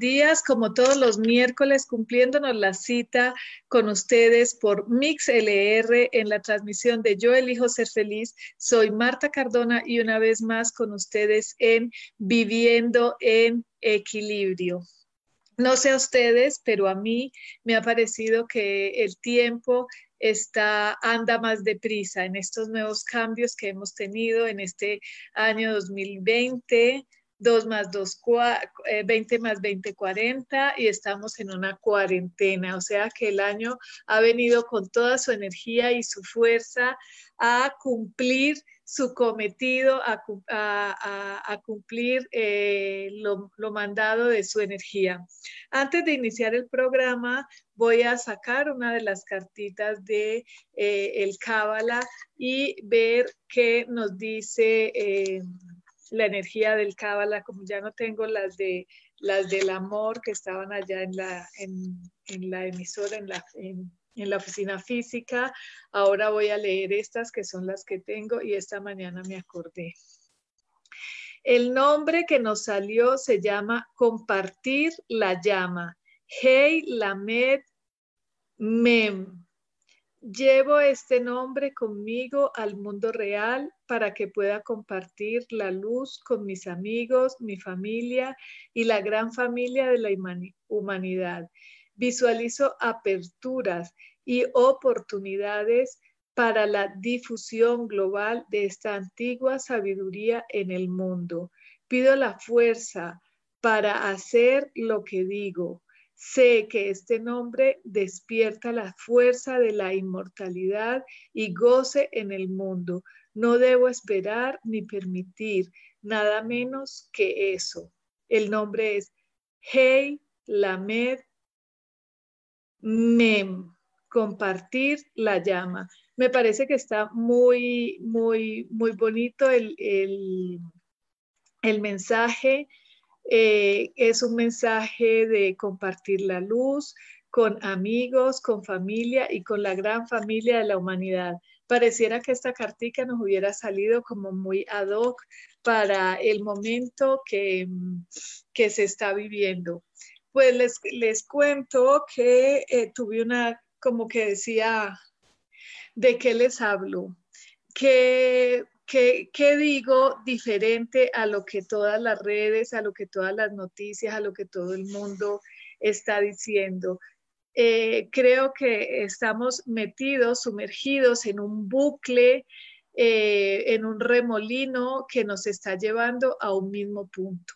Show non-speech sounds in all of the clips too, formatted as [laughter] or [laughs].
Días, como todos los miércoles, cumpliéndonos la cita con ustedes por MixLR en la transmisión de Yo elijo ser feliz. Soy Marta Cardona y una vez más con ustedes en Viviendo en Equilibrio. No sé a ustedes, pero a mí me ha parecido que el tiempo está, anda más deprisa en estos nuevos cambios que hemos tenido en este año 2020 2 más 2, 20 eh, más 20, 40 y estamos en una cuarentena. O sea que el año ha venido con toda su energía y su fuerza a cumplir su cometido, a, cumplir eh, lo, mandado de su energía. Antes de iniciar el programa, voy a sacar una de las cartitas de eh, el Cábala y ver qué nos dice la energía del Cábala, como ya no tengo las de las del amor que estaban allá en la, en, la emisora, en la, en, la oficina física, ahora voy a leer estas que son las que tengo y esta mañana me acordé. El nombre que nos salió se llama Compartir la llama. Hey Lamed Mem. Llevo este nombre conmigo al mundo real para que pueda compartir la luz con mis amigos, mi familia y la gran familia de la humanidad. Visualizo aperturas y oportunidades para la difusión global de esta antigua sabiduría en el mundo. Pido la fuerza para hacer lo que digo Sé que este nombre despierta la fuerza de la inmortalidad y goce en el mundo. No debo esperar ni permitir nada menos que eso. El nombre es Hey Lamed Mem, compartir la llama. Me parece que está muy, muy, muy bonito el, el mensaje eh, es un mensaje de compartir la luz con amigos, con familia y con la gran familia de la humanidad. Pareciera que esta cartica nos hubiera salido como muy ad hoc para el momento que, que se está viviendo. Pues les, les cuento que eh, tuve una, como que decía, ¿de qué les hablo? Que ¿Qué, digo diferente a lo que todas las redes, a lo que todas las noticias, a lo que todo el mundo está diciendo? Eh, creo que estamos metidos, sumergidos en un bucle, eh, en un remolino que nos está llevando a un mismo punto.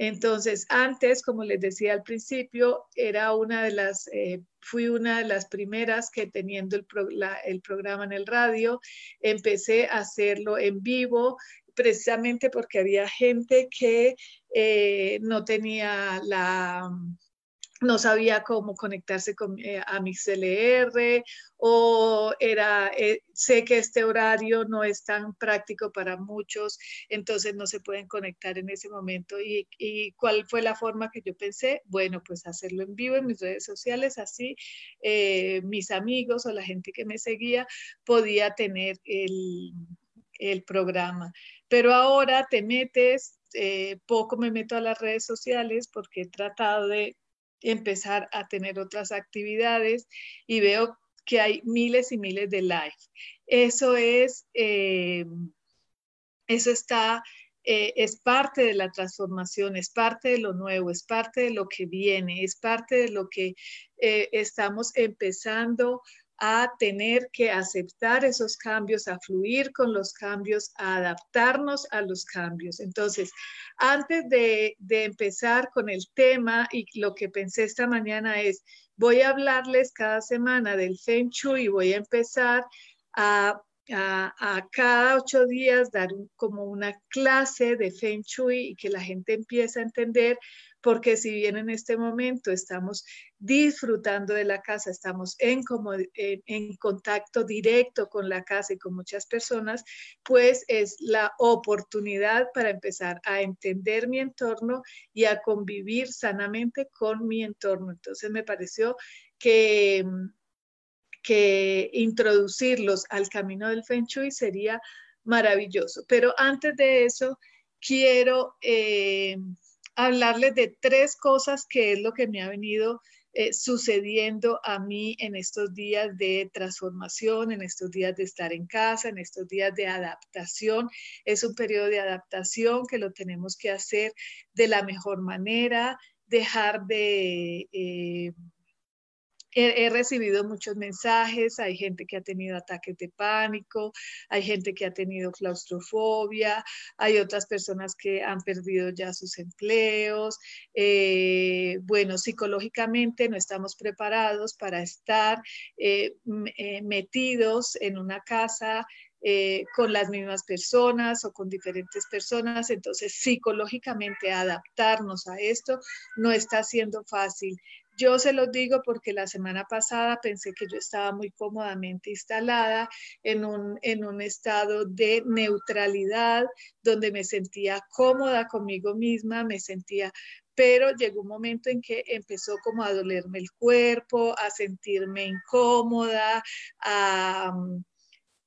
Entonces, antes, como les decía al principio, era una de las, eh, fui una de las primeras que teniendo el, programa en el radio, empecé a hacerlo en vivo, precisamente porque había gente que eh, no tenía la no sabía cómo conectarse con, eh, a mi CLR o era, eh, sé que este horario no es tan práctico para muchos, entonces no se pueden conectar en ese momento. ¿Y, cuál fue la forma que yo pensé? Bueno, pues hacerlo en vivo en mis redes sociales, así eh, mis amigos o la gente que me seguía podía tener el, el programa. Pero ahora te metes, poco me meto a las redes sociales porque he tratado de empezar a tener otras actividades y veo que hay miles y miles de live. Eso es, eh, eso está eh, es parte de la transformación, es parte de lo nuevo, es parte de lo que viene, es parte de lo que eh, estamos empezando a tener que aceptar esos cambios, a fluir con los cambios, a adaptarnos a los cambios. Entonces, antes de, empezar con el tema y lo que pensé esta mañana es, voy a hablarles cada semana del Feng Shui y voy a empezar a a, cada ocho días dar como una clase de Feng Shui y que la gente empiece a entender porque si bien en este momento estamos disfrutando de la casa, estamos en, como, en, contacto directo con la casa y con muchas personas, pues es la oportunidad para empezar a entender mi entorno y a convivir sanamente con mi entorno. Entonces me pareció que, que introducirlos al camino del Feng sería maravilloso. Pero antes de eso, quiero... Eh, hablarles de tres cosas que es lo que me ha venido eh, sucediendo a mí en estos días de transformación, en estos días de estar en casa, en estos días de adaptación. Es un periodo de adaptación que lo tenemos que hacer de la mejor manera, dejar de... Eh, He, recibido muchos mensajes, hay gente que ha tenido ataques de pánico, hay gente que ha tenido claustrofobia, hay otras personas que han perdido ya sus empleos. Eh, bueno, psicológicamente no estamos preparados para estar eh, eh, metidos en una casa con las mismas personas o con diferentes personas. Entonces, psicológicamente adaptarnos a esto no está siendo fácil. Yo se los digo porque la semana pasada pensé que yo estaba muy cómodamente instalada en un, en un estado de neutralidad, donde me sentía cómoda conmigo misma, me sentía pero llegó un momento en que empezó como a dolerme el cuerpo, a sentirme incómoda, a,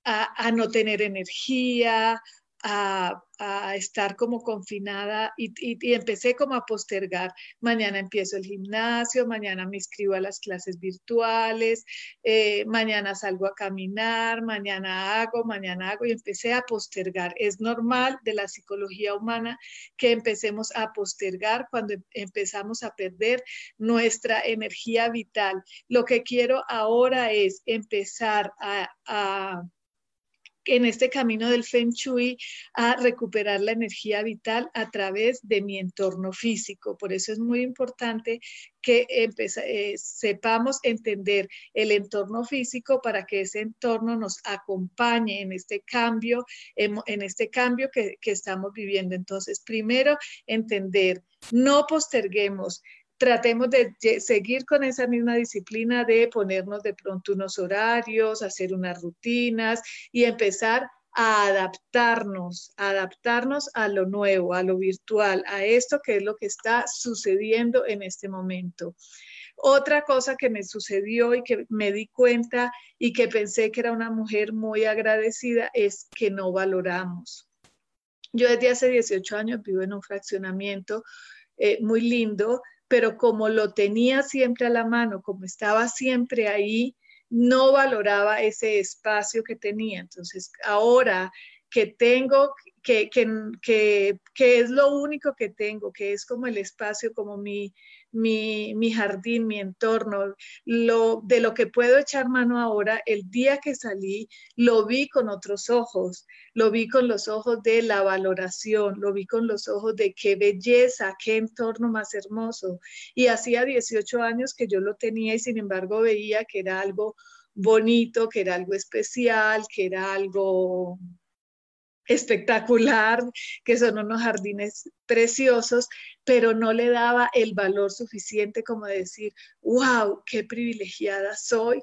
a, a no tener energía, a, estar como confinada y, empecé como a postergar. Mañana empiezo el gimnasio, mañana me inscribo a las clases virtuales, eh, mañana salgo a caminar, mañana hago, mañana hago y empecé a postergar. Es normal de la psicología humana que empecemos a postergar cuando empezamos a perder nuestra energía vital. Lo que quiero ahora es empezar a en este camino del Feng Shui a recuperar la energía vital a través de mi entorno físico. Por eso es muy importante que eh, sepamos entender el entorno físico para que ese entorno nos acompañe en este cambio, en, este cambio que, que estamos viviendo. Entonces, primero, entender, no posterguemos tratemos de seguir con esa misma disciplina de ponernos de pronto unos horarios, hacer unas rutinas y empezar a adaptarnos, adaptarnos a lo nuevo, a lo virtual, a esto que es lo que está sucediendo en este momento. Otra cosa que me sucedió y que me di cuenta y que pensé que era una mujer muy agradecida es que no valoramos. Yo desde hace 18 años vivo en un fraccionamiento eh, muy lindo pero como lo tenía siempre a la mano, como estaba siempre ahí, no valoraba ese espacio que tenía. Entonces, ahora que tengo, que, que, que, es lo único que tengo, que es como el espacio, como mi, mi, mi, jardín, mi entorno, lo, de lo que puedo echar mano ahora, el día que salí, lo vi con otros ojos, lo vi con los ojos de la valoración, lo vi con los ojos de qué belleza, qué entorno más hermoso. Y hacía 18 años que yo lo tenía y sin embargo veía que era algo bonito, que era algo especial, que era algo espectacular, que son unos jardines preciosos, pero no le daba el valor suficiente como decir, wow, qué privilegiada soy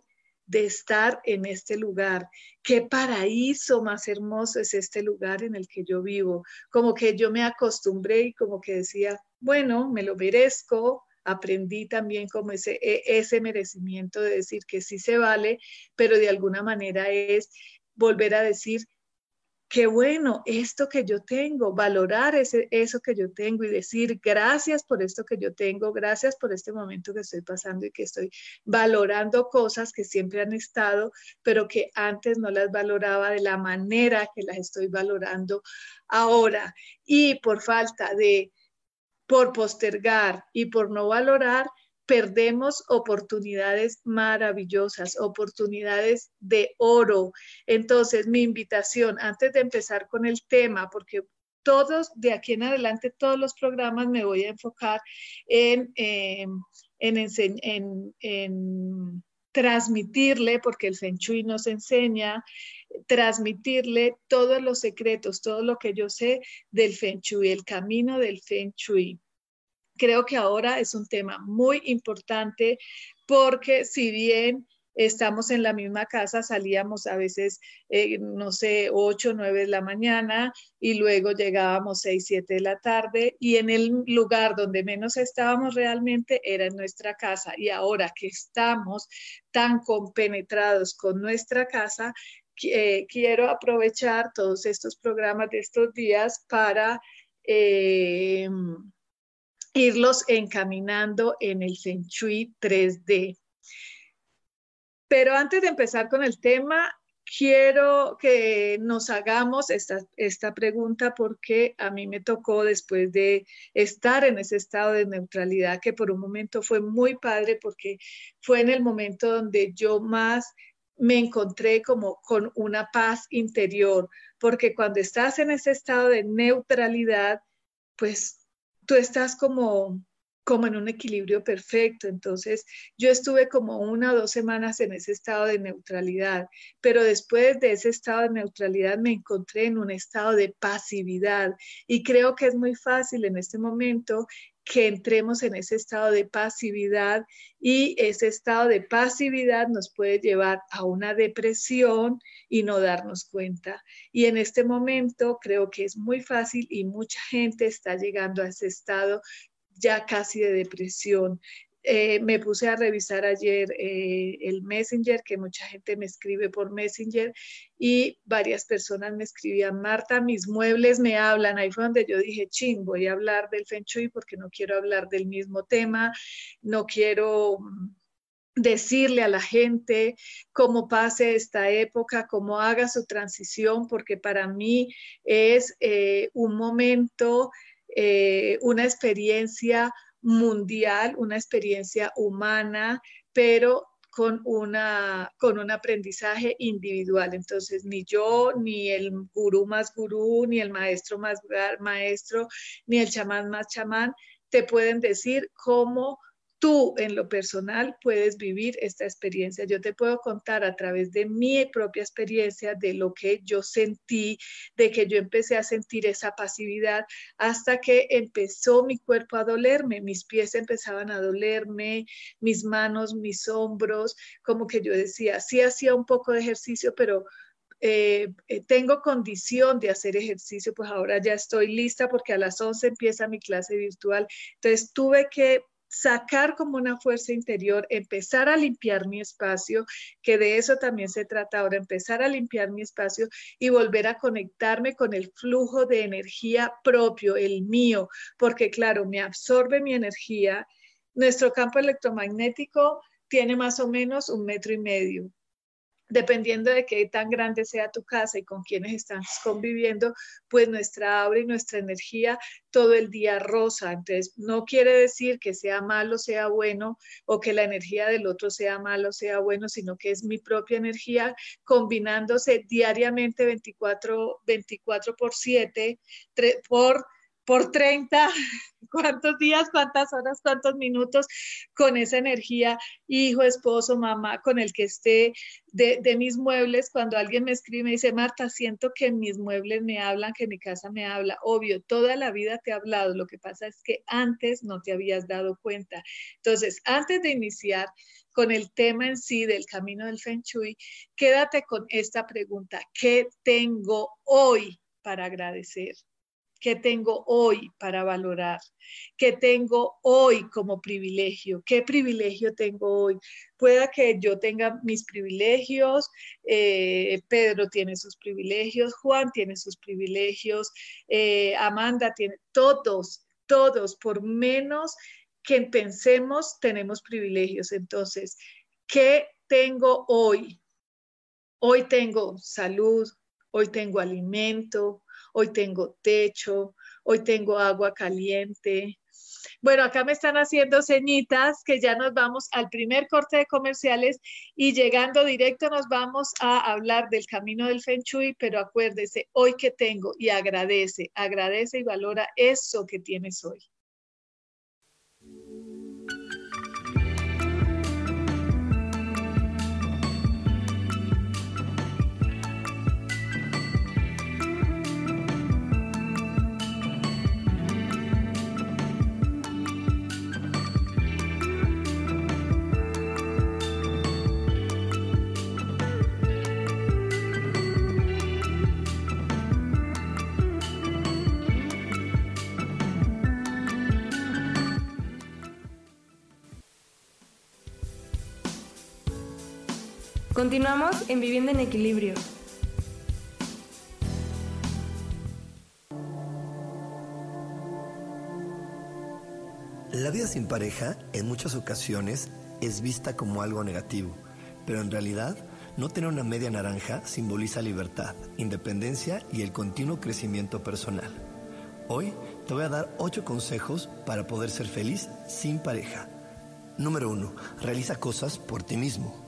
de estar en este lugar. Qué paraíso más hermoso es este lugar en el que yo vivo. Como que yo me acostumbré y como que decía, bueno, me lo merezco. Aprendí también como ese, e, ese merecimiento de decir que sí se vale, pero de alguna manera es volver a decir, qué bueno esto que yo tengo, valorar ese, eso que yo tengo y decir gracias por esto que yo tengo, gracias por este momento que estoy pasando y que estoy valorando cosas que siempre han estado, pero que antes no las valoraba de la manera que las estoy valorando ahora. Y por falta de, por postergar y por no valorar, perdemos oportunidades maravillosas, oportunidades de oro. Entonces, mi invitación, antes de empezar con el tema, porque todos, de aquí en adelante, todos los programas me voy a enfocar en, em, en, en, transmitirle, porque el Feng Shui nos enseña, transmitirle todos los secretos, todo lo que yo sé del Feng Shui, el camino del Feng Shui creo que ahora es un tema muy importante porque si bien estamos en la misma casa, salíamos a veces, eh, no sé, 8, 9 de la mañana y luego llegábamos 6, 7 de la tarde y en el lugar donde menos estábamos realmente era en nuestra casa. Y ahora que estamos tan compenetrados con nuestra casa, eh, quiero aprovechar todos estos programas de estos días para... Eh, irlos encaminando en el Feng Shui 3D. Pero antes de empezar con el tema, quiero que nos hagamos esta, esta, pregunta porque a mí me tocó después de estar en ese estado de neutralidad que por un momento fue muy padre porque fue en el momento donde yo más me encontré como con una paz interior, porque cuando estás en ese estado de neutralidad, pues tú estás como, como en un equilibrio perfecto. Entonces, yo estuve como una o dos semanas en ese estado de neutralidad, pero después de ese estado de neutralidad me encontré en un estado de pasividad y creo que es muy fácil en este momento que entremos en ese estado de pasividad y ese estado de pasividad nos puede llevar a una depresión y no darnos cuenta. Y en este momento creo que es muy fácil y mucha gente está llegando a ese estado ya casi de depresión. Eh, me puse a revisar ayer eh, el Messenger, que mucha gente me escribe por Messenger, y varias personas me escribían, Marta, mis muebles me hablan. Ahí fue donde yo dije, ching, voy a hablar del Feng Shui porque no quiero hablar del mismo tema, no quiero mm, decirle a la gente cómo pase esta época, cómo haga su transición, porque para mí es eh, un momento, una experiencia mundial, una experiencia humana, pero con, una, con un aprendizaje individual. Entonces, ni yo, ni el gurú más gurú, ni el maestro más maestro, ni el chamán más chamán, te pueden decir cómo tú en lo personal puedes vivir esta experiencia. Yo te puedo contar a través de mi propia experiencia de lo que yo sentí, de que yo empecé a sentir esa pasividad hasta que empezó mi cuerpo a dolerme, mis pies empezaban a dolerme, mis manos, mis hombros, como que yo decía, sí hacía un poco de ejercicio, pero... Eh, eh, tengo condición de hacer ejercicio, pues ahora ya estoy lista porque a las 11 empieza mi clase virtual. Entonces tuve que sacar como una fuerza interior, empezar a limpiar mi espacio, que de eso también se trata ahora, empezar a limpiar mi espacio y volver a conectarme con el flujo de energía propio, el mío, porque claro, me absorbe mi energía. Nuestro campo electromagnético tiene más o menos un metro y medio dependiendo de qué tan grande sea tu casa y con quienes estás conviviendo, pues nuestra aura y nuestra energía todo el día rosa. Entonces, no quiere decir que sea malo, sea bueno, o que la energía del otro sea malo, sea bueno, sino que es mi propia energía combinándose diariamente 24, 24 por 7, por por 30, [laughs] cuántos días, cuántas horas, cuántos minutos con esa energía, hijo, esposo, mamá, con el que esté de, de, mis muebles. Cuando alguien me escribe, me dice, Marta, siento que mis muebles me hablan, que mi casa me habla. Obvio, toda la vida te ha hablado. Lo que pasa es que antes no te habías dado cuenta. Entonces, antes de iniciar con el tema en sí del camino del Feng Shui, quédate con esta pregunta. ¿Qué tengo hoy para agradecer? ¿Qué tengo hoy para valorar? ¿Qué tengo hoy como privilegio? ¿Qué privilegio tengo hoy? Pueda que yo tenga mis privilegios, eh, Pedro tiene sus privilegios, Juan tiene sus privilegios, eh, Amanda tiene, todos, todos, por menos que pensemos, tenemos privilegios. Entonces, ¿qué tengo hoy? Hoy tengo salud, hoy tengo alimento, hoy tengo techo, hoy tengo agua caliente. Bueno, acá me están haciendo ceñitas que ya nos vamos al primer corte de comerciales y llegando directo nos vamos a hablar del camino del Feng Shui, pero acuérdese, hoy que tengo y agradece, agradece y valora eso que tienes hoy. Continuamos en Vivienda en Equilibrio. La vida sin pareja en muchas ocasiones es vista como algo negativo, pero en realidad no tener una media naranja simboliza libertad, independencia y el continuo crecimiento personal. Hoy te voy a dar 8 consejos para poder ser feliz sin pareja. Número 1. Realiza cosas por ti mismo.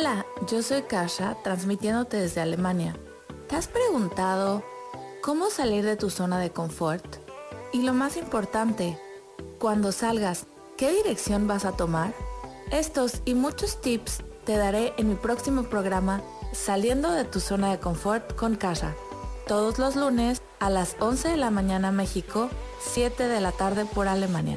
Hola, yo soy Kasha, transmitiéndote desde Alemania. ¿Te has preguntado cómo salir de tu zona de confort? Y lo más importante, cuando salgas, ¿qué dirección vas a tomar? Estos y muchos tips te daré en mi próximo programa Saliendo de tu zona de confort con Kasha, todos los lunes a las 11 de la mañana México, 7 de la tarde por Alemania.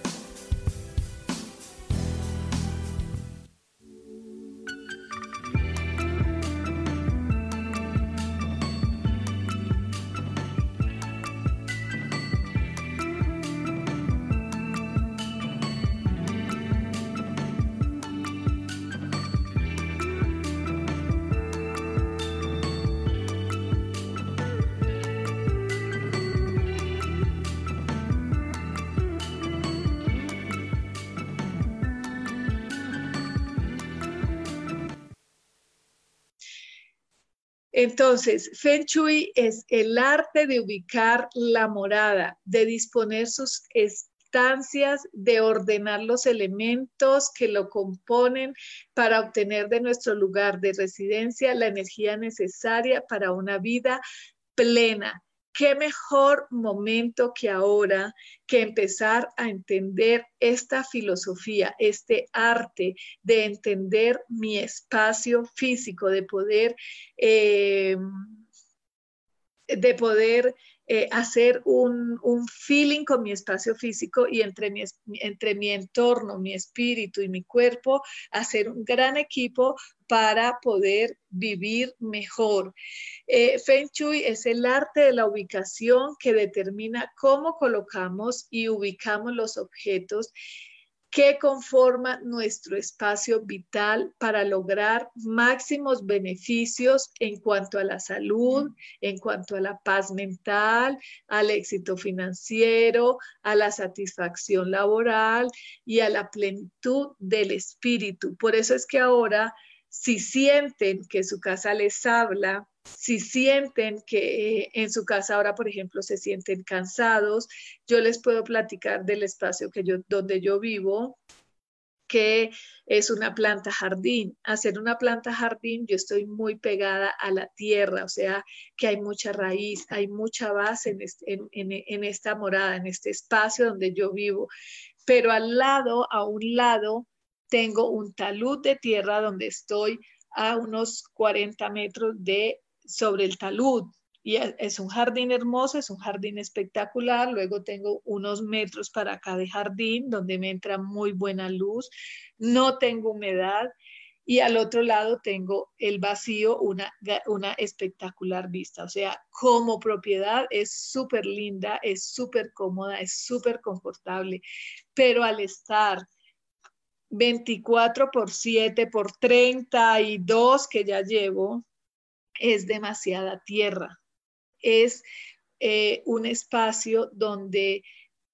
Entonces, Feng Shui es el arte de ubicar la morada, de disponer sus estancias, de ordenar los elementos que lo componen para obtener de nuestro lugar de residencia la energía necesaria para una vida plena, qué mejor momento que ahora que empezar a entender esta filosofía, este arte de entender mi espacio físico, de poder, eh, de poder eh, hacer un, feeling con mi espacio físico y entre mi, entre mi entorno, mi espíritu y mi cuerpo, hacer un gran equipo para poder vivir mejor. Eh, Feng Shui es el arte de la ubicación que determina cómo colocamos y ubicamos los objetos que conforma nuestro espacio vital para lograr máximos beneficios en cuanto a la salud, en cuanto a la paz mental, al éxito financiero, a la satisfacción laboral y a la plenitud del espíritu. Por eso es que ahora, si sienten que su casa les habla, si sienten que en su casa ahora, por ejemplo, se sienten cansados, yo les puedo platicar del espacio que yo, donde yo vivo, que es una planta jardín. Hacer una planta jardín, yo estoy muy pegada a la tierra, o sea, que hay mucha raíz, hay mucha base en, en esta morada, en este espacio donde yo vivo. Pero al lado, a un lado, tengo un talud de tierra donde estoy a unos 40 metros de sobre el talud. Y es un jardín hermoso, es un jardín espectacular. Luego tengo unos metros para acá de jardín donde me entra muy buena luz. No tengo humedad. Y al otro lado tengo el vacío, una, una espectacular vista. O sea, como propiedad es súper linda, es súper cómoda, es súper confortable. Pero al estar 24 por 7 por 32 que ya llevo, es demasiada tierra. Es eh, un espacio donde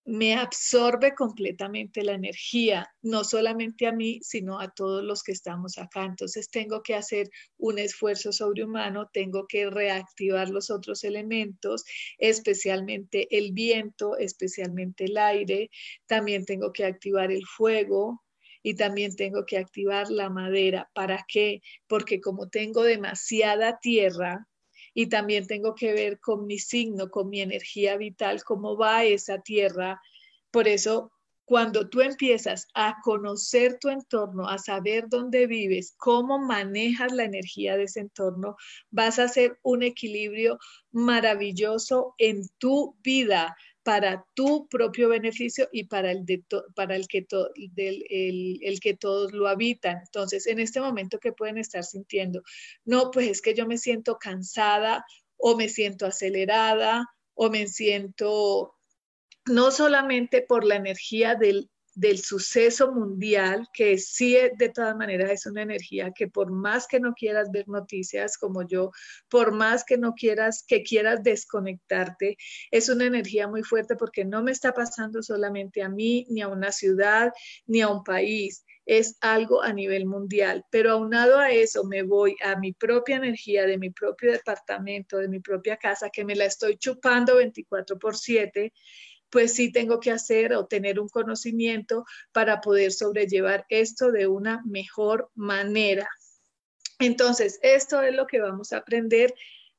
me absorbe completamente la energía, no solamente a mí, sino a todos los que estamos acá. Entonces tengo que hacer un esfuerzo sobrehumano, tengo que reactivar los otros elementos, especialmente el viento, especialmente el aire, también tengo que activar el fuego, y también tengo que activar la madera. ¿Para qué? Porque como tengo demasiada tierra y también tengo que ver con mi signo, con mi energía vital, cómo va esa tierra. Por eso cuando tú empiezas a conocer tu entorno, a saber dónde vives, cómo manejas la energía de ese entorno, vas a hacer un equilibrio maravilloso en tu vida para tu propio beneficio y para el, de para el, que, el, que todos lo habitan. Entonces, en este momento, ¿qué pueden estar sintiendo? No, pues es que yo me siento cansada o me siento acelerada o me siento no solamente por la energía del del suceso mundial, que sí de todas maneras es una energía que por más que no quieras ver noticias como yo, por más que no quieras, que quieras desconectarte, es una energía muy fuerte porque no me está pasando solamente a mí, ni a una ciudad, ni a un país, es algo a nivel mundial. Pero aunado a eso, me voy a mi propia energía de mi propio departamento, de mi propia casa, que me la estoy chupando 24 por 7 pues sí tengo que hacer o tener un conocimiento para poder sobrellevar esto de una mejor manera. Entonces, esto es lo que vamos a aprender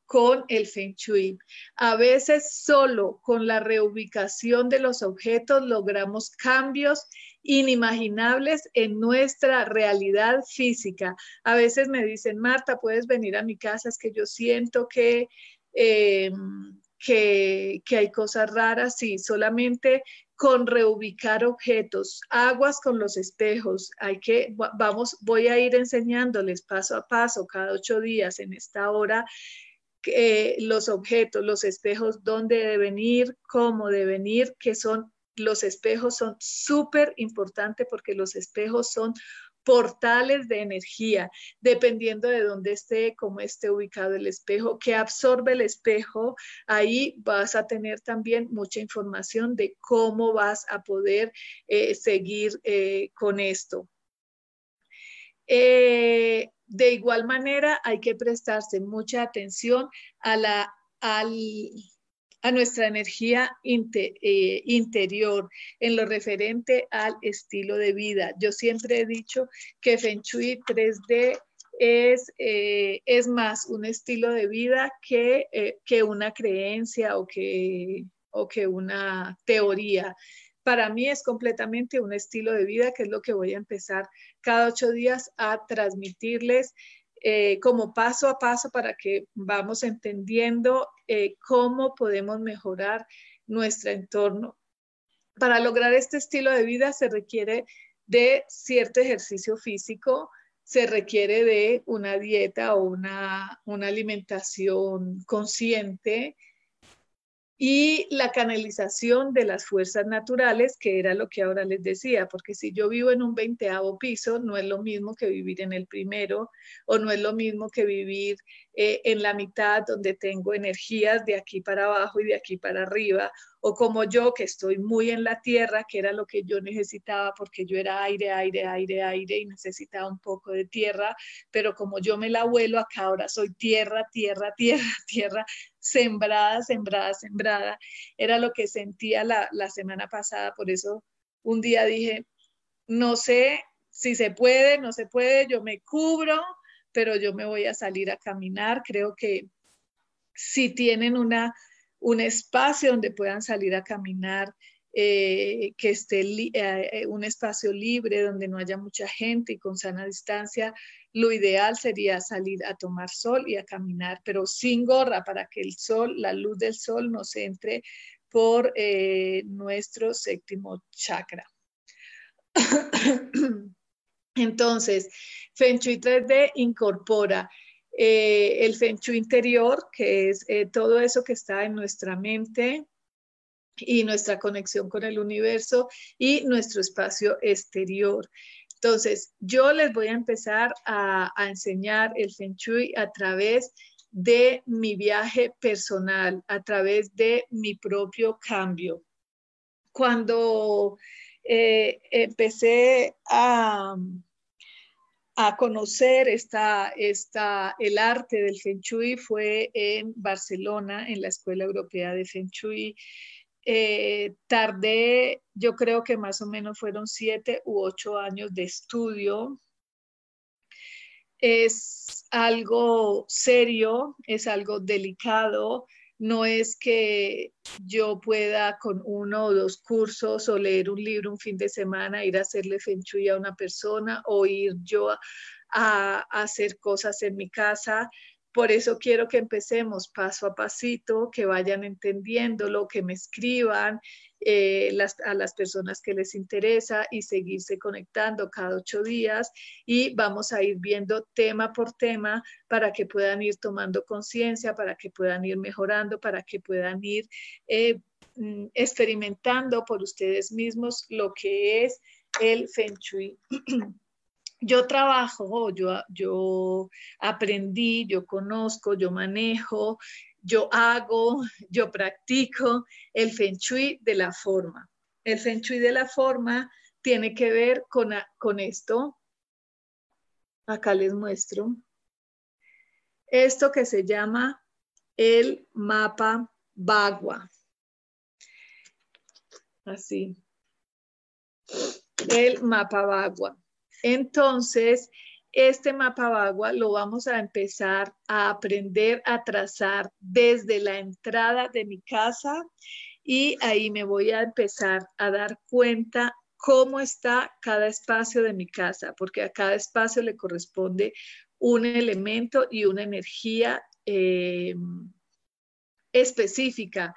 con el Feng Shui. A veces solo con la reubicación de los objetos logramos cambios inimaginables en nuestra realidad física. A veces me dicen, Marta, puedes venir a mi casa, es que yo siento que... Eh, que, hay cosas raras, y solamente con reubicar objetos, aguas con los espejos, hay que, vamos, voy a ir enseñándoles paso a paso, cada ocho días en esta hora, eh, los objetos, los espejos, dónde deben ir, cómo deben ir, que son, los espejos son súper importantes porque los espejos son portales de energía, dependiendo de dónde esté, cómo esté ubicado el espejo, que absorbe el espejo, ahí vas a tener también mucha información de cómo vas a poder eh, seguir eh, con esto. Eh, de igual manera, hay que prestarse mucha atención a la, al, a nuestra energía eh, interior en lo referente al estilo de vida. Yo siempre he dicho que Feng Shui 3D es, eh, es más un estilo de vida que, eh, que una creencia o que, o que una teoría. Para mí es completamente un estilo de vida, que es lo que voy a empezar cada ocho días a transmitirles eh, como paso a paso para que vamos entendiendo cómo podemos mejorar nuestro entorno. Para lograr este estilo de vida se requiere de cierto ejercicio físico, se requiere de una dieta o una, una alimentación consciente, y la canalización de las fuerzas naturales, que era lo que ahora les decía, porque si yo vivo en un veinteavo piso, no es lo mismo que vivir en el primero, o no es lo mismo que vivir eh, en la mitad donde tengo energías de aquí para abajo y de aquí para arriba, o como yo que estoy muy en la tierra, que era lo que yo necesitaba porque yo era aire, aire, aire, aire y necesitaba un poco de tierra, pero como yo me la vuelo acá ahora soy tierra, tierra, [laughs] tierra, tierra, sembrada, sembrada, sembrada. Era lo que sentía la, semana pasada, por eso un día dije, no sé si se puede, no se puede, yo me cubro, pero yo me voy a salir a caminar. Creo que si tienen una, un espacio donde puedan salir a caminar, eh, que esté eh, eh, un espacio libre donde no haya mucha gente y con sana distancia, lo ideal sería salir a tomar sol y a caminar, pero sin gorra para que el sol, la luz del sol nos entre por nuestro séptimo chakra. [clears throat] [coughs] Entonces, Feng Shui 3D incorpora el Feng interior, que es todo eso que está en nuestra mente, y nuestra conexión con el universo y nuestro espacio exterior. Entonces, yo les voy a empezar a, enseñar el Feng a través de mi viaje personal, a través de mi propio cambio. Cuando eh, empecé a, a conocer el arte del Feng fue en Barcelona, en la Escuela Europea de Feng. Eh, tardé, yo creo que más o menos fueron siete u ocho años de estudio. Es algo serio, es algo delicado. No es que yo pueda con uno o dos cursos o leer un libro un fin de semana, ir a hacerle feng a una persona o ir yo a hacer cosas en mi casa. Por eso quiero que empecemos paso a pasito, que vayan entendiendo lo que me escriban eh, a las personas que les interesa y seguirse conectando cada ocho días y vamos a ir viendo tema por tema para que puedan ir tomando conciencia, para que puedan ir mejorando, para que puedan ir eh, mm, experimentando por ustedes mismos lo que es el Feng Shui. [clears throat] yo trabajo, yo, yo aprendí, yo conozco, yo manejo, yo hago, yo practico el feng shui de la forma. El feng shui de la forma tiene que ver con, con esto. Acá les muestro. Esto que se llama el mapa Bagua. Así. El mapa Bagua. Entonces, este mapa bagua lo vamos a empezar a aprender a trazar desde la entrada de mi casa y ahí me voy a empezar a dar cuenta cómo está cada espacio de mi casa, porque a cada espacio le corresponde un elemento y una energía eh, específica.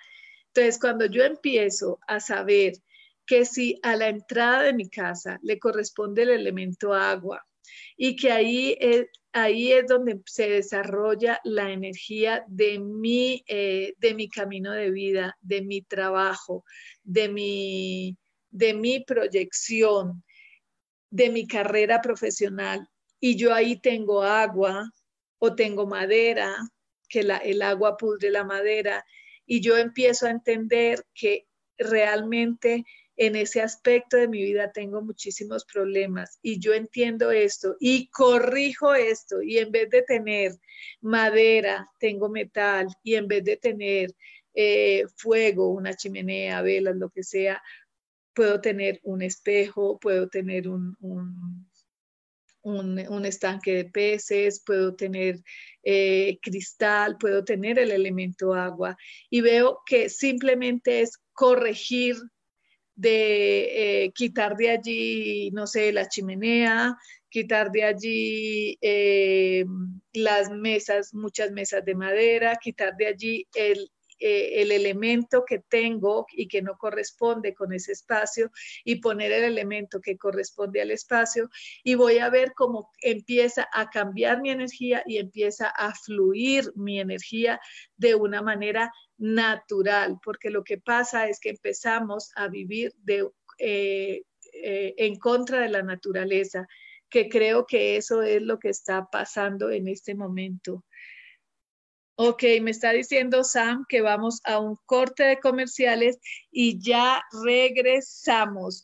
Entonces, cuando yo empiezo a saber que si a la entrada de mi casa le corresponde el elemento agua y que ahí es, ahí es donde se desarrolla la energía de mi, eh, de mi camino de vida, de mi trabajo, de mi, de mi proyección, de mi carrera profesional. Y yo ahí tengo agua o tengo madera, que el agua pudre la madera, y yo empiezo a entender que realmente en ese aspecto de mi vida tengo muchísimos problemas y yo entiendo esto y corrijo esto y en vez de tener madera, tengo metal y en vez de tener eh, fuego, una chimenea, velas, lo que sea, puedo tener un espejo, puedo tener un, un, estanque de peces, puedo tener eh, cristal, puedo tener el elemento agua y veo que simplemente es corregir de eh, quitar de allí, no sé, la chimenea, quitar de allí eh, las mesas, muchas mesas de madera, quitar de allí el, eh, el elemento que tengo y que no corresponde con ese espacio y poner el elemento que corresponde al espacio y voy a ver cómo empieza a cambiar mi energía y empieza a fluir mi energía de una manera natural, porque lo que pasa es que empezamos a vivir de, eh, eh, en contra de la naturaleza, que creo que eso es lo que está pasando en este momento. Ok, me está diciendo Sam que vamos a un corte de comerciales y ya regresamos.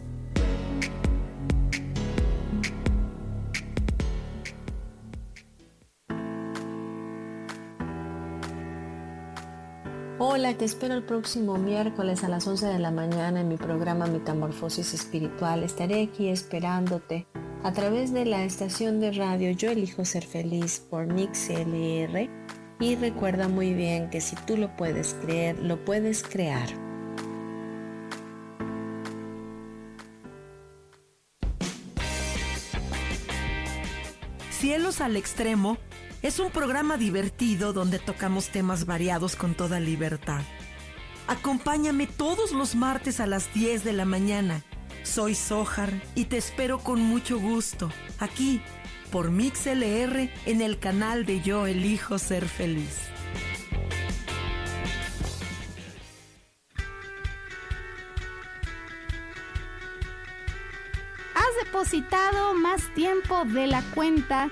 Hola, te espero el próximo miércoles a las 11 de la mañana en mi programa Metamorfosis Espiritual. Estaré aquí esperándote a través de la estación de radio Yo Elijo Ser Feliz por Mix LR. Y recuerda muy bien que si tú lo puedes creer, lo puedes crear. Cielos al extremo es un programa divertido donde tocamos temas variados con toda libertad. Acompáñame todos los martes a las 10 de la mañana. Soy Sojar y te espero con mucho gusto aquí por MixLR en el canal de Yo Elijo Ser Feliz. Has depositado más tiempo de la cuenta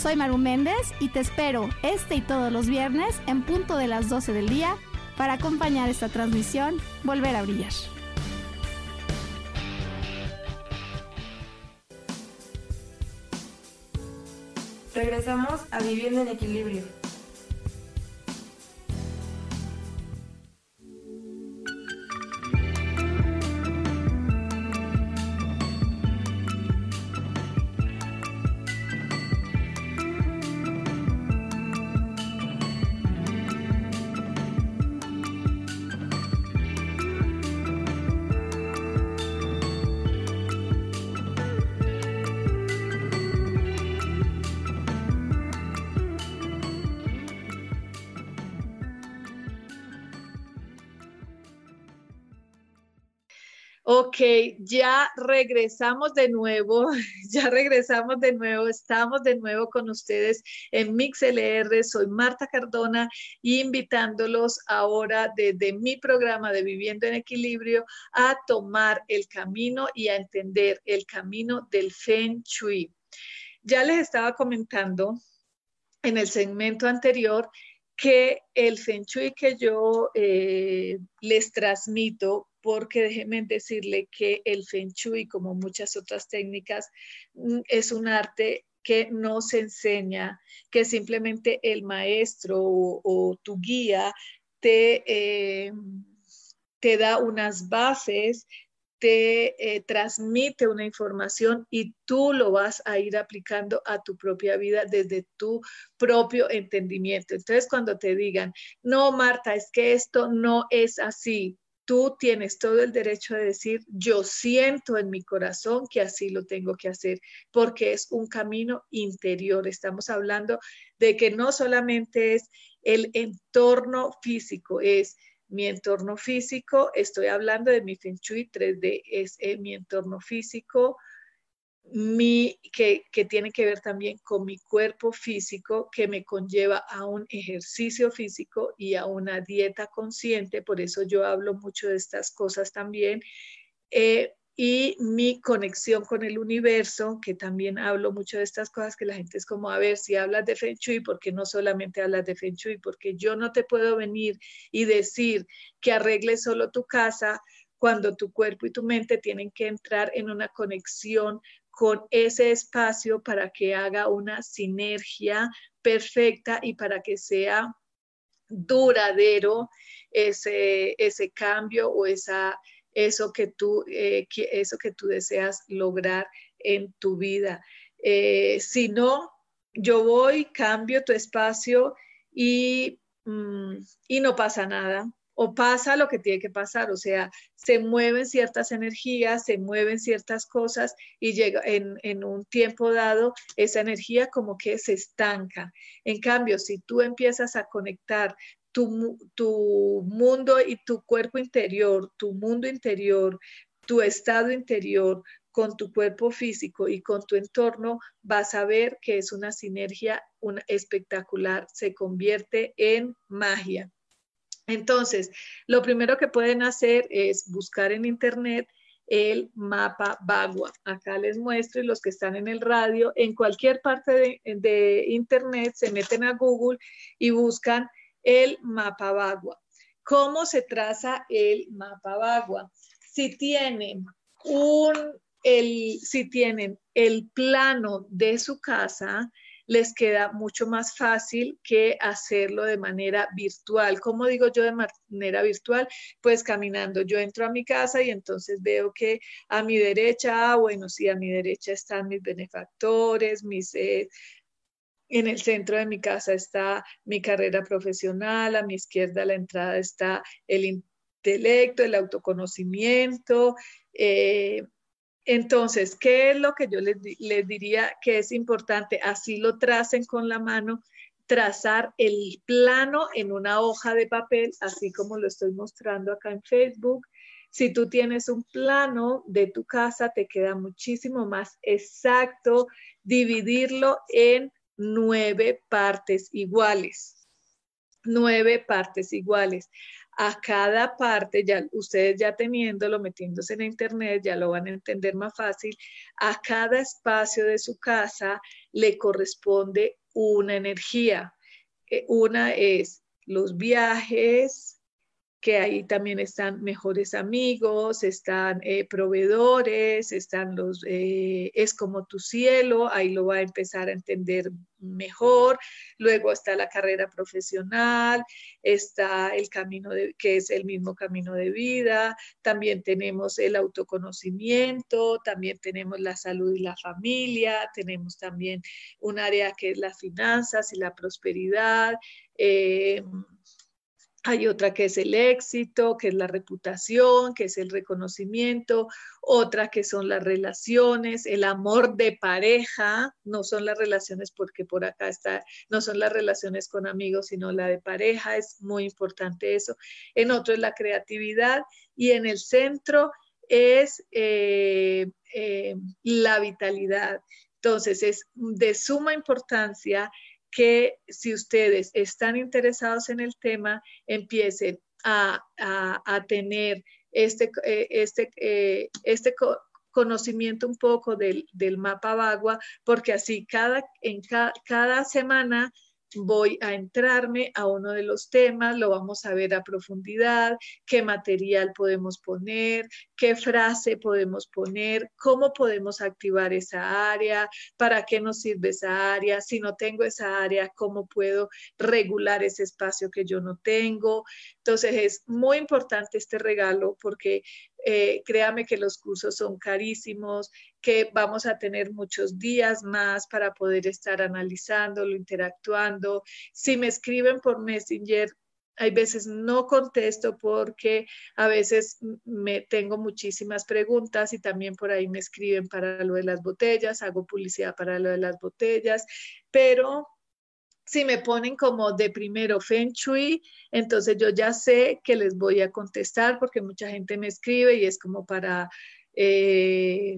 Soy Maru Méndez y te espero este y todos los viernes en punto de las 12 del día para acompañar esta transmisión Volver a Brillar. Regresamos a Viviendo en Equilibrio. Ok, ya regresamos de nuevo, [laughs] ya regresamos de nuevo, estamos de nuevo con ustedes en MixLR. Soy Marta Cardona, invitándolos ahora desde mi programa de Viviendo en Equilibrio a tomar el camino y a entender el camino del Feng Shui. Ya les estaba comentando en el segmento anterior que el Feng Shui que yo eh, les transmito porque déjeme decirle que el Feng Shui, como muchas otras técnicas, mm, es un arte que no se enseña, que simplemente el maestro o, tu guía te, eh, te da unas bases, te eh, transmite una información y tú lo vas a ir aplicando a tu propia vida desde tu propio entendimiento. Entonces, cuando te digan, no, Marta, es que esto no es así, tú tienes todo el derecho de decir, yo siento en mi corazón que así lo tengo que hacer, porque es un camino interior. Estamos hablando de que no solamente es el entorno físico, es mi entorno físico, estoy hablando de mi Feng Shui 3D, es eh, mi entorno físico, mi, que, tiene que ver también con mi cuerpo físico, que me conlleva a un ejercicio físico y a una dieta consciente, por eso yo hablo mucho de estas cosas también, eh, y mi conexión con el universo, que también hablo mucho de estas cosas, que la gente es como, a ver, si hablas de Feng Shui, ¿por qué no solamente hablas de Feng Shui? Porque yo no te puedo venir y decir que arregles solo tu casa cuando tu cuerpo y tu mente tienen que entrar en una conexión con ese espacio para que haga una sinergia perfecta y para que sea duradero ese, ese cambio o esa, eso, que tú, eh, eso que tú deseas lograr en tu vida. Eh, si no, yo voy, cambio tu espacio y, mm, y no pasa nada o pasa lo que tiene que pasar, o sea, se mueven ciertas energías, se mueven ciertas cosas y llega en, un tiempo dado esa energía como que se estanca. En cambio, si tú empiezas a conectar tu, tu mundo y tu cuerpo interior, tu mundo interior, tu estado interior con tu cuerpo físico y con tu entorno, vas a ver que es una sinergia una, espectacular, se convierte en magia. Entonces, lo primero que pueden hacer es buscar en internet el mapa Bagua. Acá les muestro y los que están en el radio, en cualquier parte de, internet se meten a Google y buscan el mapa Bagua. ¿Cómo se traza el mapa Bagua? Si tienen un, el, si tienen el plano de su casa, les queda mucho más fácil que hacerlo de manera virtual. ¿Cómo digo yo de manera virtual? Pues caminando. Yo entro a mi casa y entonces veo que a mi derecha, ah, bueno, sí, a mi derecha están mis benefactores, mis... Eh, en el centro de mi casa está mi carrera profesional, a mi izquierda la entrada está el intelecto, el autoconocimiento, eh, entonces, ¿qué es lo que yo les, diría que es importante? Así lo tracen con la mano, trazar el plano en una hoja de papel, así como lo estoy mostrando acá en Facebook. Si tú tienes un plano de tu casa, te queda muchísimo más exacto dividirlo en nueve partes iguales. Nueve partes iguales a cada parte, ya ustedes ya teniéndolo, metiéndose en internet, ya lo van a entender más fácil, a cada espacio de su casa le corresponde una energía. Eh, una es los viajes, que ahí también están mejores amigos, están eh, proveedores, están los, eh, es como tu cielo, ahí lo va a empezar a entender mejor. Luego está la carrera profesional, está el camino de, que es el mismo camino de vida, también tenemos el autoconocimiento, también tenemos la salud y la familia, tenemos también un área que es las finanzas y la prosperidad. Eh, hay otra que es el éxito, que es la reputación, que es el reconocimiento, otra que son las relaciones, el amor de pareja, no son las relaciones porque por acá está, no son las relaciones con amigos, sino la de pareja, es muy importante eso. En otro es la creatividad y en el centro es eh, eh, la vitalidad. Entonces es de suma importancia que si ustedes están interesados en el tema, empiecen a, tener este, eh, este, eh, este conocimiento un poco del, mapa Bagua, porque así cada, en cada semana voy a entrarme a uno de los temas, lo vamos a ver a profundidad, qué material podemos poner, qué frase podemos poner, cómo podemos activar esa área, para qué nos sirve esa área, si no tengo esa área, cómo puedo regular ese espacio que yo no tengo. Entonces es muy importante este regalo porque eh, créame que los cursos son carísimos, que vamos a tener muchos días más para poder estar analizándolo, interactuando. Si me escriben por Messenger, hay veces no contesto porque a veces me tengo muchísimas preguntas y también por ahí me escriben para lo de las botellas, hago publicidad para lo de las botellas, pero si me ponen como de primero Feng Shui, entonces yo ya sé que les voy a contestar porque mucha gente me escribe y es como para eh,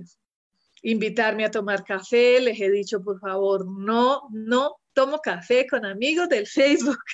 invitarme a tomar café. Les he dicho, por favor, no, no tomo café con amigos del Facebook. [laughs]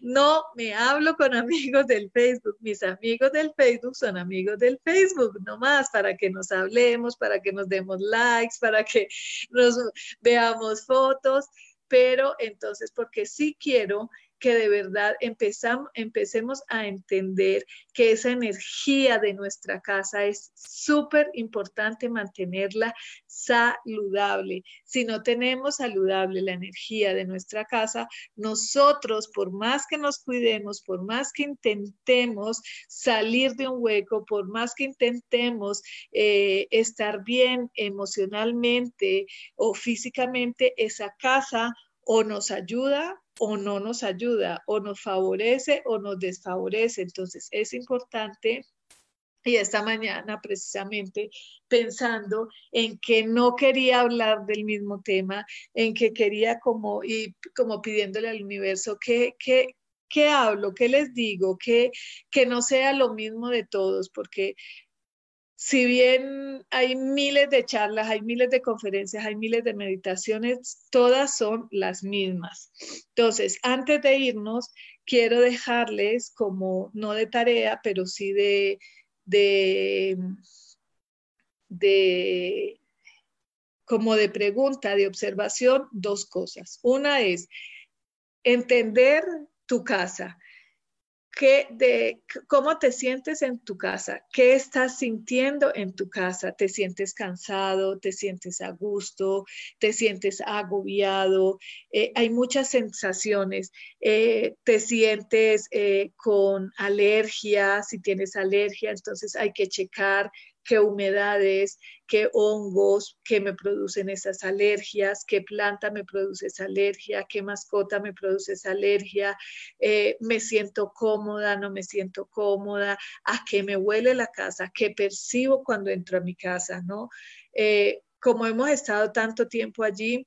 No me hablo con amigos del Facebook. Mis amigos del Facebook son amigos del Facebook, no más para que nos hablemos, para que nos demos likes, para que nos veamos fotos pero entonces porque sí quiero que de verdad empezamos, empecemos a entender que esa energía de nuestra casa es súper importante mantenerla saludable. Si no tenemos saludable la energía de nuestra casa, nosotros, por más que nos cuidemos, por más que intentemos salir de un hueco, por más que intentemos eh, estar bien emocionalmente o físicamente, esa casa o nos ayuda o no nos ayuda, o nos favorece o nos desfavorece. Entonces es importante y esta mañana precisamente pensando en que no quería hablar del mismo tema, en que quería como y como pidiéndole al universo que, que ¿Qué hablo? ¿Qué les digo? Que, que no sea lo mismo de todos, porque si bien hay miles de charlas, hay miles de conferencias, hay miles de meditaciones, todas son las mismas. Entonces, antes de irnos, quiero dejarles como, no de tarea, pero sí de, de, de como de pregunta, de observación, dos cosas. Una es entender tu casa de cómo te sientes en tu casa, qué estás sintiendo en tu casa, te sientes cansado, te sientes a gusto, te sientes agobiado, eh, hay muchas sensaciones, eh, te sientes eh, con alergia, si tienes alergia, entonces hay que checar qué humedades, qué hongos, qué me producen esas alergias, qué planta me produce esa alergia, qué mascota me produce esa alergia, eh, me siento cómoda, no me siento cómoda, a qué me huele la casa, qué percibo cuando entro a mi casa, ¿no? Eh, como hemos estado tanto tiempo allí,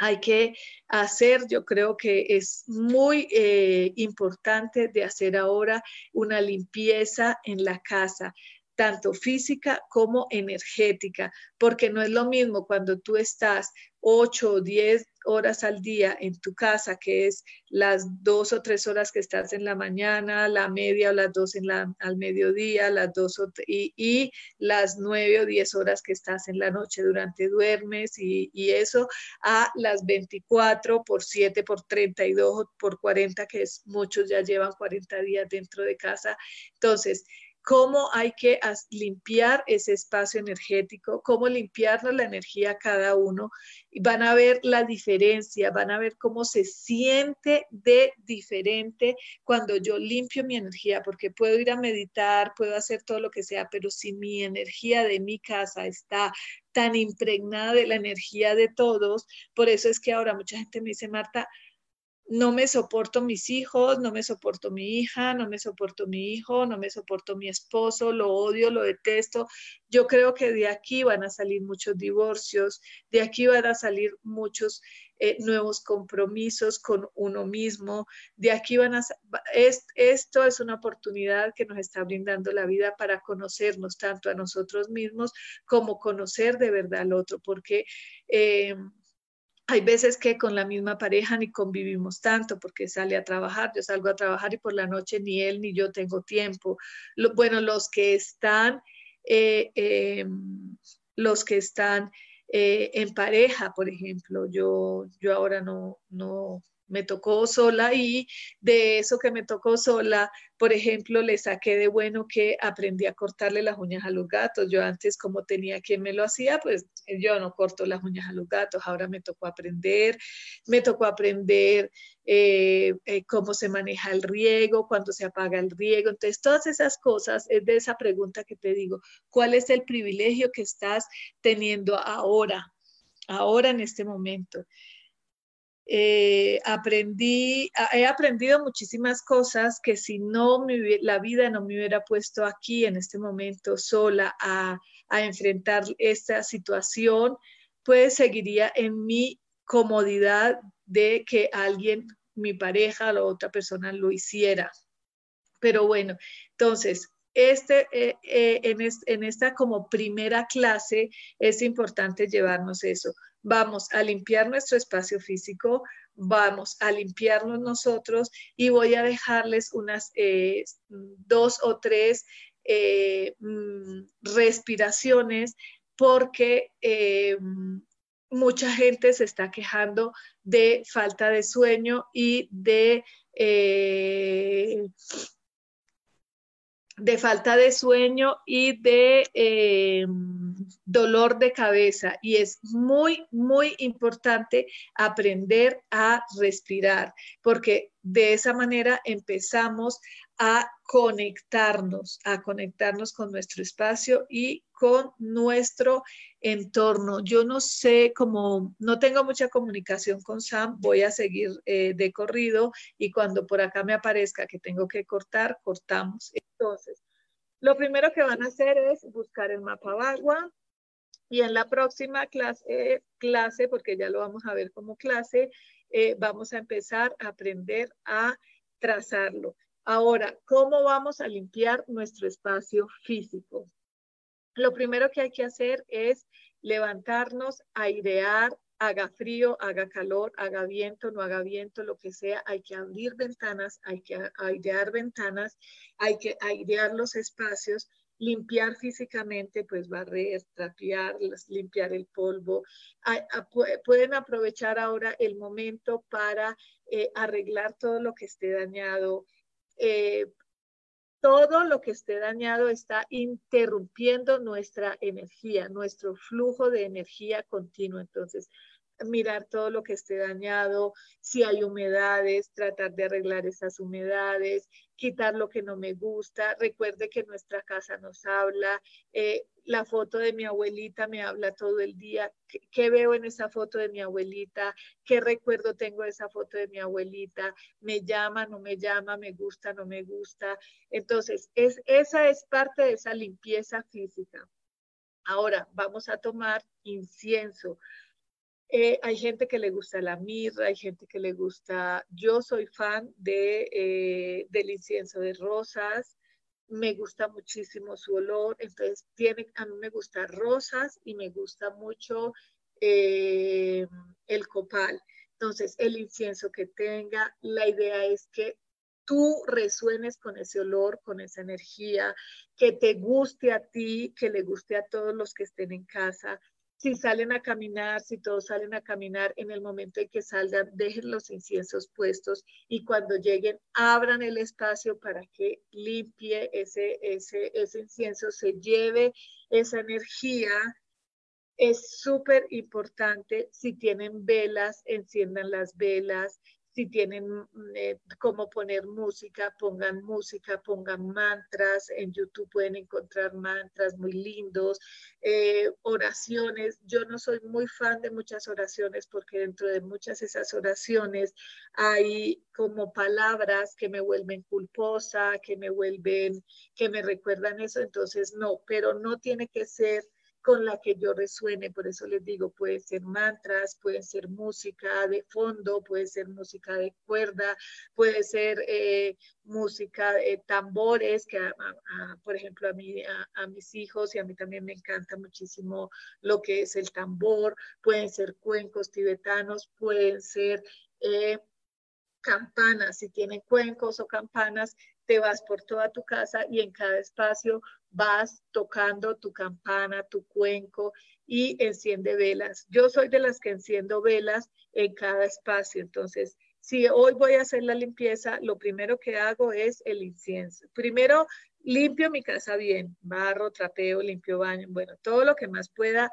hay que hacer, yo creo que es muy eh, importante de hacer ahora una limpieza en la casa tanto física como energética, porque no es lo mismo cuando tú estás 8 o 10 horas al día en tu casa, que es las dos o tres horas que estás en la mañana, la media o las dos la, al mediodía, las dos y, y, las nueve o diez horas que estás en la noche durante duermes y, y eso a las 24 por 7 por 32 por 40, que es muchos ya llevan 40 días dentro de casa. Entonces, cómo hay que limpiar ese espacio energético, cómo limpiarnos la energía cada uno. Van a ver la diferencia, van a ver cómo se siente de diferente cuando yo limpio mi energía, porque puedo ir a meditar, puedo hacer todo lo que sea, pero si mi energía de mi casa está tan impregnada de la energía de todos, por eso es que ahora mucha gente me dice, Marta, no me soporto mis hijos, no me soporto mi hija, no me soporto mi hijo, no me soporto mi esposo, lo odio, lo detesto. Yo creo que de aquí van a salir muchos divorcios, de aquí van a salir muchos eh, nuevos compromisos con uno mismo, de aquí van a... esto es una oportunidad que nos está brindando la vida para conocernos tanto a nosotros mismos como conocer de verdad al otro, porque... Eh, hay veces que con la misma pareja ni convivimos tanto porque sale a trabajar, yo salgo a trabajar y por la noche ni él ni yo tengo tiempo. bueno, los que están, eh, em, los que están eh, en pareja, por ejemplo, yo, yo ahora no, no, me tocó sola y de eso que me tocó sola, por ejemplo, le saqué de bueno que aprendí a cortarle las uñas a los gatos. Yo antes, como tenía quien me lo hacía, pues yo no corto las uñas a los gatos. Ahora me tocó aprender, me tocó aprender eh, eh, cómo se maneja el riego, cuándo se apaga el riego. Entonces, todas esas cosas es de esa pregunta que te digo, ¿cuál es el privilegio que estás teniendo ahora? Ahora en este momento. Eh, aprendí, he aprendido muchísimas cosas que si no la vida no me hubiera puesto aquí en este momento sola a, a enfrentar esta situación, pues seguiría en mi comodidad de que alguien, mi pareja o otra persona lo hiciera. Pero bueno, entonces, este, eh, eh, en, en esta como primera clase es importante llevarnos eso vamos a limpiar nuestro espacio físico, vamos a limpiarnos nosotros y voy a dejarles unas eh, dos o tres eh, mm, respiraciones porque eh, mucha gente se está quejando de falta de sueño y de de falta de sueño y de dolor de cabeza. Y es muy, muy importante aprender a respirar, porque de esa manera empezamos a conectarnos, a conectarnos con nuestro espacio y con nuestro entorno. Yo no sé cómo, no tengo mucha comunicación con Sam, voy a seguir eh, de corrido y cuando por acá me aparezca que tengo que cortar, cortamos. Entonces, lo primero que van a hacer es buscar el mapa agua y en la próxima clase, clase porque ya lo vamos a ver como clase, eh, vamos a empezar a aprender a trazarlo. Ahora, ¿cómo vamos a limpiar nuestro espacio físico? Lo primero que hay que hacer es levantarnos, airear, haga frío, haga calor, haga viento, no haga viento, lo que sea, hay que abrir ventanas, hay que airear ventanas, hay que airear los espacios, limpiar físicamente, pues barrer, trapear, limpiar el polvo. pueden aprovechar ahora el momento para eh, arreglar todo lo que esté dañado, eh, todo lo que esté dañado está interrumpiendo nuestra energía, nuestro flujo de energía continuo. Entonces, mirar todo lo que esté dañado, si hay humedades, tratar de arreglar esas humedades, quitar lo que no me gusta. Recuerde que nuestra casa nos habla. Eh, la foto de mi abuelita me habla todo el día. ¿Qué, veo en esa foto de mi abuelita? ¿Qué recuerdo tengo de esa foto de mi abuelita? ¿Me llama, no me llama? ¿Me gusta, no me gusta? Entonces, es, esa es parte de esa limpieza física. Ahora, vamos a tomar incienso. Eh, hay gente que le gusta la mirra, hay gente que le gusta, yo soy fan de, eh, del incienso de rosas, me gusta muchísimo su olor, entonces tiene, a mí me gusta rosas y me gusta mucho eh, el copal. Entonces, el incienso que tenga, la idea es que tú resuenes con ese olor, con esa energía, que te guste a ti, que le guste a todos los que estén en casa, si salen a caminar, si todos salen a caminar, en el momento en que salgan, dejen los inciensos puestos y cuando lleguen, abran el espacio para que limpie ese, ese, ese incienso, se lleve esa energía. Es súper importante, si tienen velas, enciendan las velas, si tienen eh, cómo poner música, pongan música, pongan mantras. En YouTube pueden encontrar mantras muy lindos, eh, oraciones. Yo no soy muy fan de muchas oraciones porque dentro de muchas esas oraciones hay como palabras que me vuelven culposa, que me vuelven, que me recuerdan eso. Entonces, no, pero no tiene que ser con la que yo resuene. Por eso les digo, puede ser mantras, puede ser música de fondo, puede ser música de cuerda, puede ser eh, música de tambores, que por ejemplo a, mí, a, mis hijos y a mí también me encanta muchísimo lo que es el tambor, pueden ser cuencos tibetanos, pueden ser... Eh, campanas, si tienen cuencos o campanas, te vas por toda tu casa y en cada espacio vas tocando tu campana, tu cuenco y enciende velas. Yo soy de las que enciendo velas en cada espacio, entonces si hoy voy a hacer la limpieza, lo primero que hago es el incienso. Primero limpio mi casa bien, barro, trapeo, limpio baño, bueno, todo lo que más pueda.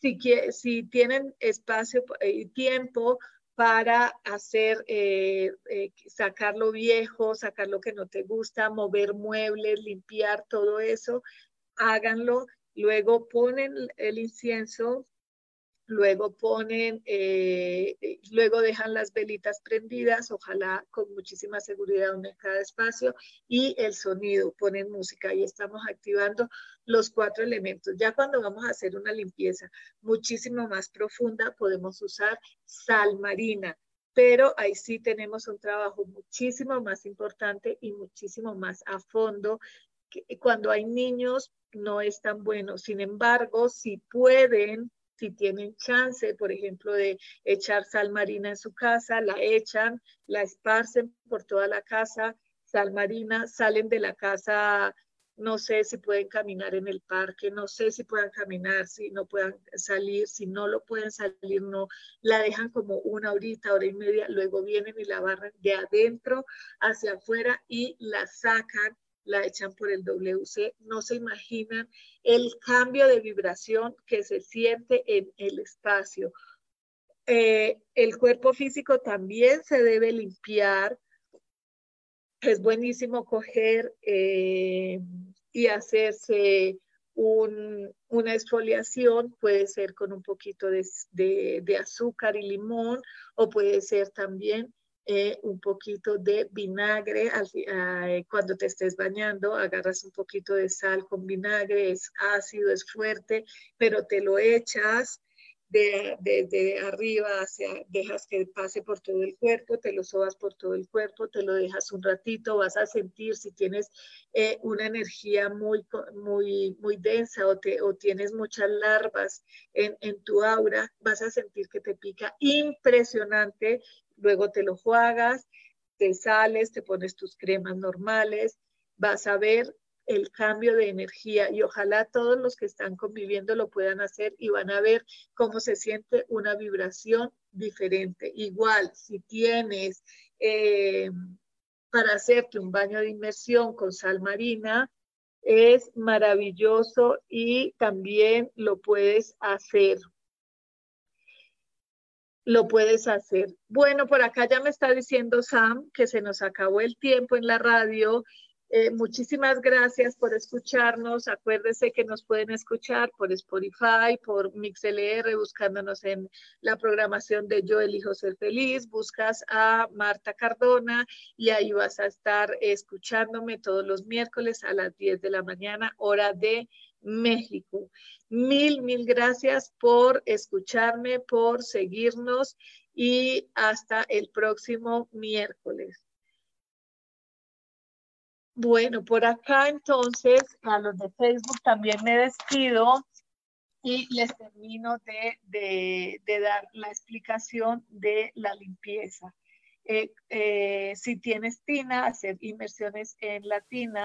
Si, si tienen espacio y tiempo para hacer, eh, eh, sacar lo viejo, sacar lo que no te gusta, mover muebles, limpiar todo eso, háganlo. Luego ponen el incienso, luego ponen, eh, eh, luego dejan las velitas prendidas, ojalá con muchísima seguridad en cada espacio, y el sonido, ponen música y estamos activando los cuatro elementos. Ya cuando vamos a hacer una limpieza muchísimo más profunda, podemos usar sal marina, pero ahí sí tenemos un trabajo muchísimo más importante y muchísimo más a fondo. Que cuando hay niños no es tan bueno. Sin embargo, si pueden si tienen chance, por ejemplo, de echar sal marina en su casa, la echan, la esparcen por toda la casa, sal marina, salen de la casa, no sé si pueden caminar en el parque, no sé si puedan caminar, si no puedan salir, si no lo pueden salir, no, la dejan como una horita, hora y media, luego vienen y la barran de adentro hacia afuera y la sacan la echan por el WC, no se imaginan el cambio de vibración que se siente en el espacio. Eh, el cuerpo físico también se debe limpiar. Es buenísimo coger eh, y hacerse una exfoliación, puede ser con un poquito de azúcar y limón o puede ser también eh, un poquito de vinagre. Eh, cuando te estés bañando, agarras un poquito de sal con vinagre, es ácido, es fuerte, pero te lo echas de, arriba hacia, dejas que pase por todo el cuerpo, te lo sobas por todo el cuerpo, te lo dejas un ratito, vas a sentir si tienes eh, una energía muy, muy, muy densa o, te, o tienes muchas larvas en, en tu aura, vas a sentir que te pica impresionante luego te lo juegas, te sales, te pones tus cremas normales, vas a ver el cambio de energía y ojalá todos los que están conviviendo lo puedan hacer y van a ver cómo se siente una vibración diferente. Igual, si tienes eh, para hacerte un baño de inmersión con sal marina, es maravilloso y también lo puedes hacer lo puedes hacer. Bueno, por acá ya me está diciendo Sam que se nos acabó el tiempo en la radio. Eh, muchísimas gracias por escucharnos. Acuérdese que nos pueden escuchar por Spotify, por MixLR, buscándonos en la programación de Yo Elijo Ser Feliz. Buscas a Marta Cardona y ahí vas a estar escuchándome todos los miércoles a las 10 de la mañana, hora de México. Mil, mil gracias por escucharme, por seguirnos y hasta el próximo miércoles. Bueno, por acá entonces, a los de Facebook también me despido y les termino de, dar la explicación de la limpieza. Eh, eh, si tienes tina, hacer inmersiones en la tina.